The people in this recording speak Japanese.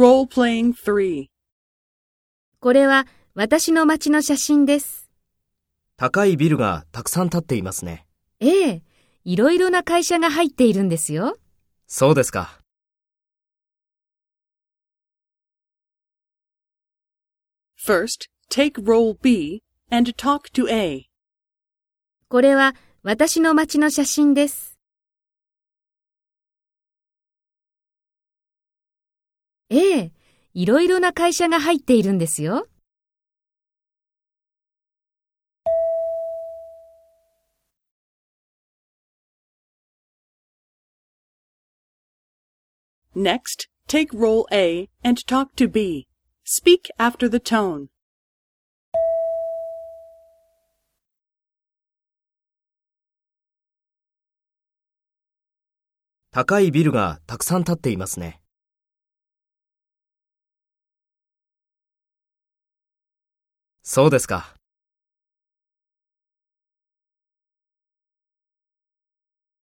3これは私の街の写真です。高いビルがたくさん建っていますね。ええ、いろいろな会社が入っているんですよ。そうですか。First, take role B and talk to A. これは私の街の写真です。ええ、いろいろな会社が入っているんですよ。Next, take role A and talk to B. Speak after the tone. 高いビルがたくさん建っていますね。そうですか。